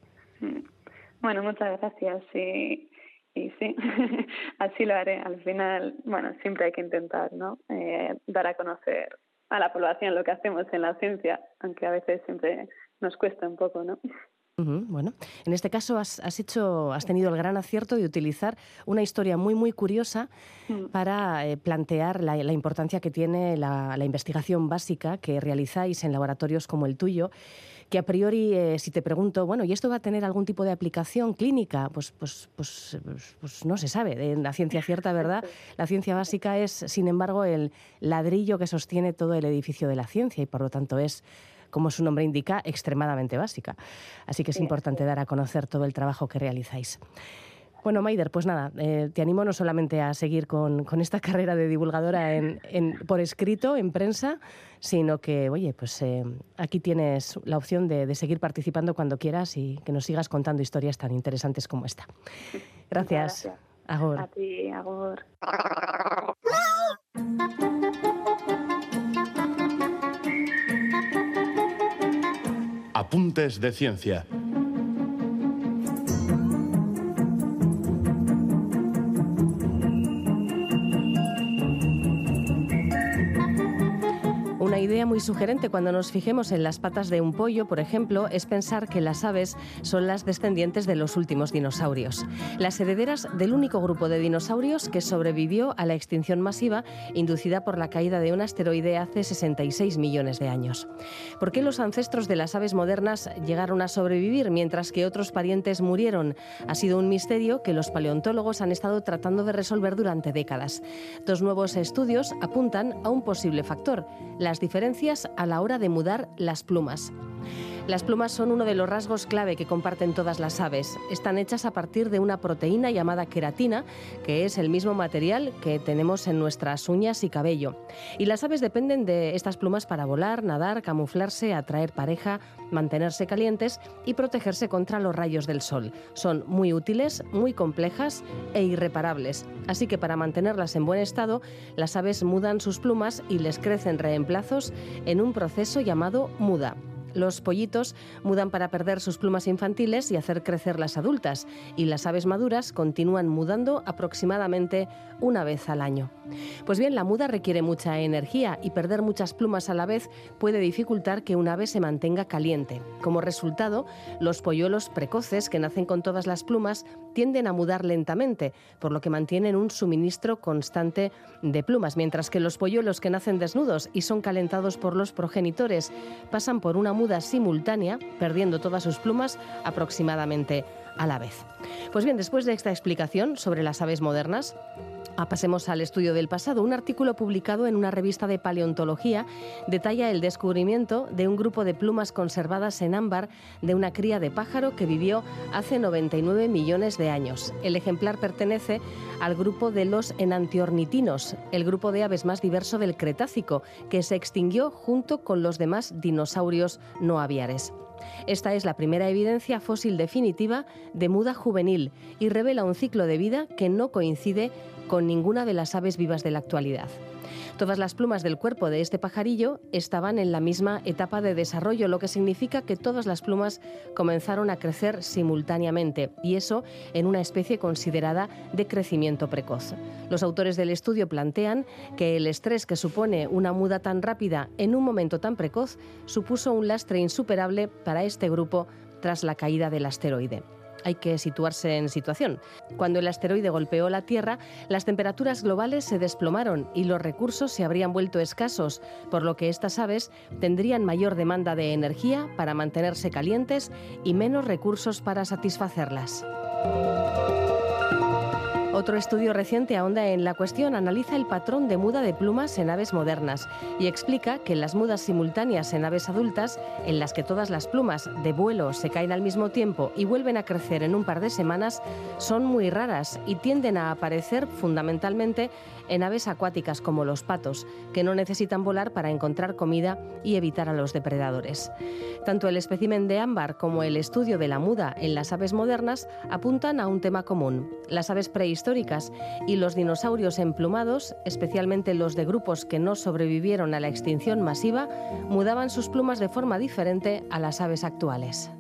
Speaker 5: Bueno, muchas gracias. Sí. Y sí, así lo haré. Al final, bueno, siempre hay que intentar, ¿no? Eh, dar a conocer a la población lo que hacemos en la ciencia, aunque a veces siempre nos cuesta un poco, ¿no?
Speaker 1: Bueno, en este caso has, hecho, has tenido el gran acierto de utilizar una historia muy, muy curiosa mm. para eh, plantear la, importancia que tiene la, investigación básica que realizáis en laboratorios como el tuyo que a priori, eh, si te pregunto, bueno, ¿y esto va a tener algún tipo de aplicación clínica? Pues, pues, pues, pues, no se sabe. En la ciencia cierta, ¿verdad? La ciencia básica es, sin embargo, el ladrillo que sostiene todo el edificio de la ciencia y, por lo tanto, es como su nombre indica, extremadamente básica. Así que es importante dar a conocer todo el trabajo que realizáis. Bueno, Maider, pues nada, eh, te animo no solamente a seguir con, esta carrera de divulgadora en, por escrito, en prensa, sino que, oye, pues eh, aquí tienes la opción de, seguir participando cuando quieras y que nos sigas contando historias tan interesantes como esta. Gracias.
Speaker 5: gracias. A ti, Agor.
Speaker 4: Apuntes de Ciencia.
Speaker 1: Idea muy sugerente cuando nos fijemos en las patas de un pollo, por ejemplo, es pensar que las aves son las descendientes de los últimos dinosaurios, las herederas del único grupo de dinosaurios que sobrevivió a la extinción masiva inducida por la caída de un asteroide hace 66 millones de años. ¿Por qué los ancestros de las aves modernas llegaron a sobrevivir mientras que otros parientes murieron? Ha sido un misterio que los paleontólogos han estado tratando de resolver durante décadas. Dos nuevos estudios apuntan a un posible factor, las diferencias a la hora de mudar las plumas. Las plumas son uno de los rasgos clave que comparten todas las aves. Están hechas a partir de una proteína llamada queratina, que es el mismo material que tenemos en nuestras uñas y cabello. Y las aves dependen de estas plumas para volar, nadar, camuflarse, atraer pareja, mantenerse calientes y protegerse contra los rayos del sol. Son muy útiles, muy complejas e irreparables. Así que para mantenerlas en buen estado, las aves mudan sus plumas y les crecen reemplazos en un proceso llamado muda. Los pollitos mudan para perder sus plumas infantiles y hacer crecer las adultas, y las aves maduras continúan mudando aproximadamente una vez al año. Pues bien, la muda requiere mucha energía y perder muchas plumas a la vez puede dificultar que un ave se mantenga caliente. Como resultado, los polluelos precoces que nacen con todas las plumas tienden a mudar lentamente, por lo que mantienen un suministro constante de plumas, mientras que los polluelos que nacen desnudos y son calentados por los progenitores pasan por una muda simultánea, perdiendo todas sus plumas aproximadamente a la vez. Pues bien, después de esta explicación sobre las aves modernas, Ah, pasemos al estudio del pasado. Un artículo publicado en una revista de paleontología detalla el descubrimiento de un grupo de plumas conservadas en ámbar de una cría de pájaro que vivió hace 99 millones de años. El ejemplar pertenece al grupo de los enantiornitinos, el grupo de aves más diverso del Cretácico, que se extinguió junto con los demás dinosaurios no aviares. Esta es la primera evidencia fósil definitiva de muda juvenil y revela un ciclo de vida que no coincide con ninguna de las aves vivas de la actualidad. Todas las plumas del cuerpo de este pajarillo estaban en la misma etapa de desarrollo, lo que significa que todas las plumas comenzaron a crecer simultáneamente, y eso en una especie considerada de crecimiento precoz. Los autores del estudio plantean que el estrés que supone una muda tan rápida en un momento tan precoz supuso un lastre insuperable para este grupo tras la caída del asteroide hay que situarse en situación. Cuando el asteroide golpeó la Tierra, las temperaturas globales se desplomaron y los recursos se habrían vuelto escasos, por lo que estas aves tendrían mayor demanda de energía para mantenerse calientes y menos recursos para satisfacerlas. Otro estudio reciente ahonda en la cuestión, analiza el patrón de muda de plumas en aves modernas y explica que las mudas simultáneas en aves adultas, en las que todas las plumas de vuelo se caen al mismo tiempo y vuelven a crecer en un par de semanas, son muy raras y tienden a aparecer fundamentalmente en aves acuáticas como los patos, que no necesitan volar para encontrar comida y evitar a los depredadores. Tanto el espécimen de ámbar como el estudio de la muda en las aves modernas apuntan a un tema común. Las aves prehistóricas y los dinosaurios emplumados, especialmente los de grupos que no sobrevivieron a la extinción masiva, mudaban sus plumas de forma diferente a las aves actuales.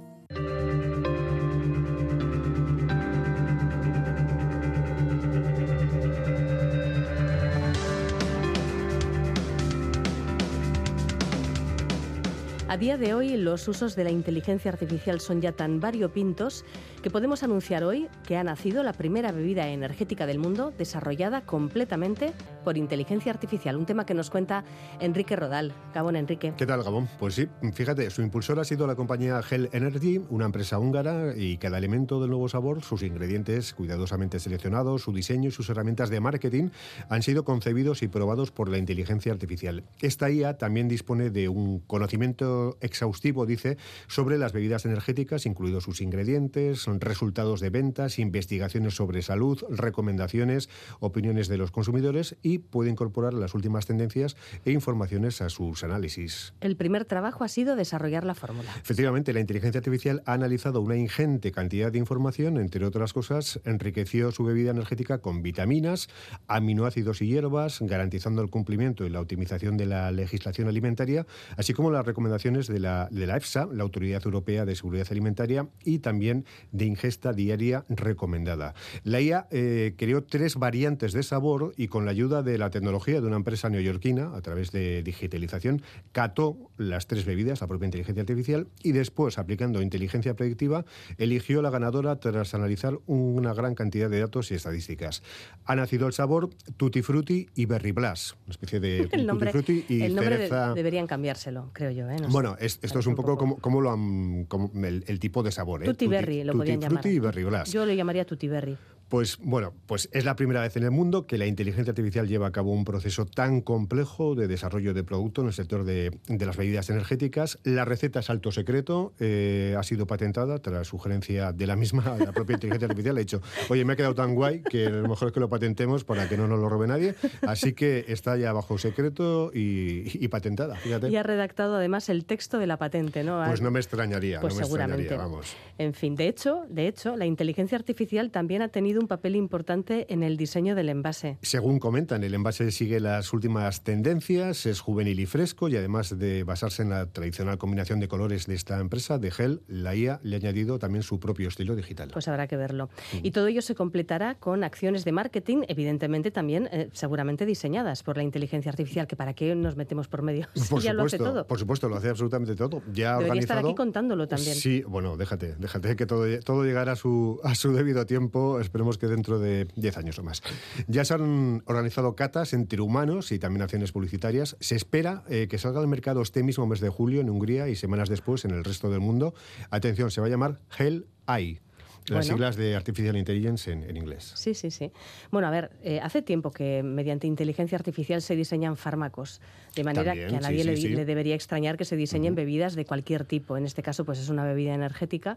Speaker 1: A día de hoy los usos de la inteligencia artificial son ya tan variopintos que podemos anunciar hoy que ha nacido la primera bebida energética del mundo desarrollada completamente por inteligencia artificial. Un tema que nos cuenta Enrique Rodal. Gabón, Enrique.
Speaker 6: ¿Qué tal, Gabón? Pues sí, fíjate, su impulsor ha sido la compañía Hell Energy, una empresa húngara, y cada elemento del nuevo sabor, sus ingredientes cuidadosamente seleccionados, su diseño y sus herramientas de marketing han sido concebidos y probados por la inteligencia artificial. Esta IA también dispone de un conocimiento exhaustivo, dice, sobre las bebidas energéticas, incluidos sus ingredientes, resultados de ventas, investigaciones sobre salud, recomendaciones, opiniones de los consumidores y puede incorporar las últimas tendencias e informaciones a sus análisis.
Speaker 1: El primer trabajo ha sido desarrollar la fórmula.
Speaker 6: Efectivamente, la inteligencia artificial ha analizado una ingente cantidad de información, entre otras cosas, enriqueció su bebida energética con vitaminas, aminoácidos y hierbas, garantizando el cumplimiento y la optimización de la legislación alimentaria, así como las recomendaciones de la, de la EFSA, la Autoridad Europea de Seguridad Alimentaria, y también de ingesta diaria recomendada. La IA eh, creó tres variantes de sabor y con la ayuda de la tecnología de una empresa neoyorquina, a través de digitalización, cató las tres bebidas, la propia inteligencia artificial, y después, aplicando inteligencia predictiva, eligió la ganadora tras analizar una gran cantidad de datos y estadísticas. Ha nacido el sabor Tutti Frutti y Berry Blast, una especie de
Speaker 1: el nombre,
Speaker 6: Tutti Frutti y
Speaker 1: el nombre
Speaker 6: cereza.
Speaker 1: deberían cambiárselo, creo yo. ¿eh? No
Speaker 6: bueno,
Speaker 1: sé.
Speaker 6: es, esto es un poco como, como lo han, como el, el, tipo de sabor. ¿eh?
Speaker 1: Tutti Berry lo podían
Speaker 6: Tutti
Speaker 1: llamar.
Speaker 6: Frutti y Berry.
Speaker 1: Yo lo llamaría Tutti Berry.
Speaker 6: Pues bueno, pues es la primera vez en el mundo que la inteligencia artificial lleva a cabo un proceso tan complejo de desarrollo de producto en el sector de, de las bebidas energéticas. La receta es alto secreto, eh, ha sido patentada tras sugerencia de la misma, la propia inteligencia artificial. Ha dicho, oye, me ha quedado tan guay que lo mejor es que lo patentemos para que no nos lo robe nadie. Así que está ya bajo secreto y, y patentada. Fíjate.
Speaker 1: Y ha redactado además el texto de la patente, ¿no?
Speaker 6: Pues no me extrañaría,
Speaker 1: Pues
Speaker 6: no me
Speaker 1: seguramente.
Speaker 6: extrañaría, vamos.
Speaker 1: En fin, de hecho, de hecho, la inteligencia artificial también ha tenido un papel importante en el diseño del envase.
Speaker 6: Según comentan, el envase sigue las últimas tendencias, es juvenil y fresco y además de basarse en la tradicional combinación de colores de esta empresa, de Gel, la IA le ha añadido también su propio estilo digital.
Speaker 1: Pues habrá que verlo. Y todo ello se completará con acciones de marketing, evidentemente también eh, seguramente diseñadas por la inteligencia artificial, que para qué nos metemos por medio. Si
Speaker 6: por
Speaker 1: ya lo hace
Speaker 6: supuesto,
Speaker 1: todo.
Speaker 6: por supuesto, lo hace absolutamente todo. Ya
Speaker 1: Debería
Speaker 6: organizado...
Speaker 1: estar aquí contándolo también.
Speaker 6: Sí, bueno, déjate, déjate que todo, todo llegará a su, a su debido tiempo, esperemos que dentro de 10 años o más. Ya se han organizado catas entre humanos y también acciones publicitarias. Se espera eh, que salga al mercado este mismo mes de julio en Hungría y semanas después en el resto del mundo. Atención, se va a llamar Hell AI. Las
Speaker 1: Bueno.
Speaker 6: siglas de Artificial Intelligence en, en inglés.
Speaker 1: Sí, sí, sí. Bueno, a ver, eh, hace tiempo que mediante inteligencia artificial se diseñan fármacos, de manera
Speaker 6: También,
Speaker 1: que a nadie
Speaker 6: sí,
Speaker 1: le,
Speaker 6: sí.
Speaker 1: le debería extrañar que se diseñen bebidas de cualquier tipo. En este caso, pues es una bebida energética.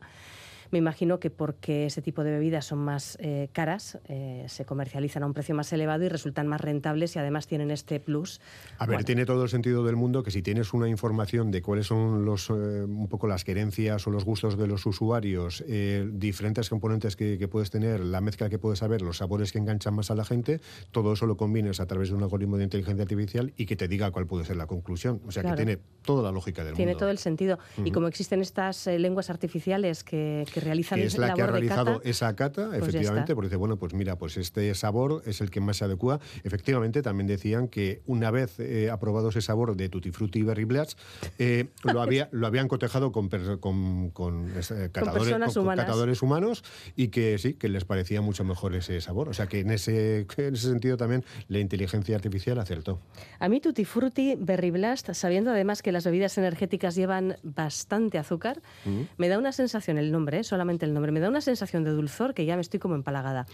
Speaker 1: Me imagino que porque ese tipo de bebidas son más eh, caras, eh, se comercializan a un precio más elevado y resultan más rentables y además tienen este plus.
Speaker 6: A ver,
Speaker 1: Bueno,
Speaker 6: tiene todo el sentido del mundo que si tienes una información de cuáles son los, eh, un poco las querencias o los gustos de los usuarios, diferentes componentes que, que puedes tener, la mezcla que puedes saber, los sabores que enganchan más a la gente, todo eso lo combines a través de un algoritmo de inteligencia artificial y que te diga cuál puede ser la conclusión. O sea,
Speaker 1: Claro.
Speaker 6: que tiene toda la lógica del
Speaker 1: Tiene
Speaker 6: mundo.
Speaker 1: todo el sentido. Y como existen estas lenguas artificiales que, que realizan
Speaker 6: que es la que ha
Speaker 1: de
Speaker 6: realizado
Speaker 1: cata,
Speaker 6: esa cata,
Speaker 1: pues
Speaker 6: efectivamente, porque dice, bueno, pues mira, pues este sabor es el que más se adecua. Efectivamente, también decían que una vez eh, aprobado ese sabor de Tutti Frutti y Berry Blast, eh, lo, había, lo habían cotejado con, con, con, eh, catadores, con- catadores humanos y que sí, que les parecía mucho mejor ese sabor. O sea que en ese, en ese sentido también la inteligencia artificial acertó.
Speaker 1: A mí Tutti Frutti, Berry Blast, sabiendo además que las bebidas energéticas llevan bastante azúcar, me da una sensación, el nombre. Solamente el nombre, me da una sensación de dulzor que ya me estoy como empalagada.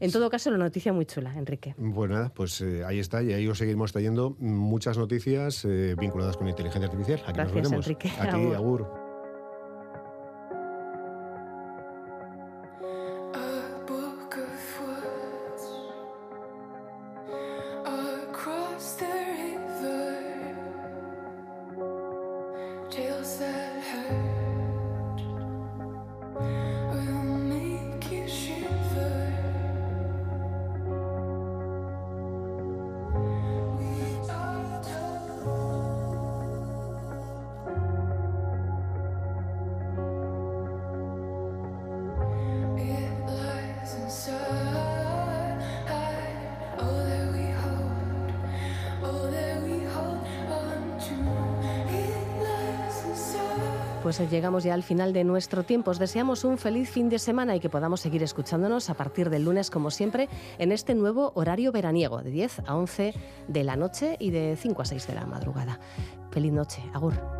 Speaker 1: En todo caso, la noticia muy chula, Enrique.
Speaker 6: Pues nada, pues eh, ahí está y ahí os seguimos trayendo muchas noticias eh, vinculadas con la inteligencia artificial. Aquí
Speaker 1: Gracias,
Speaker 6: nos veremos.
Speaker 1: Enrique.
Speaker 6: A ti,
Speaker 1: Agur. Pues llegamos ya al final de nuestro tiempo. Os deseamos un feliz fin de semana y que podamos seguir escuchándonos a partir del lunes, como siempre, en este nuevo horario veraniego, de 10 a 11 de la noche y de 5 a 6 de la madrugada. Feliz noche. Agur.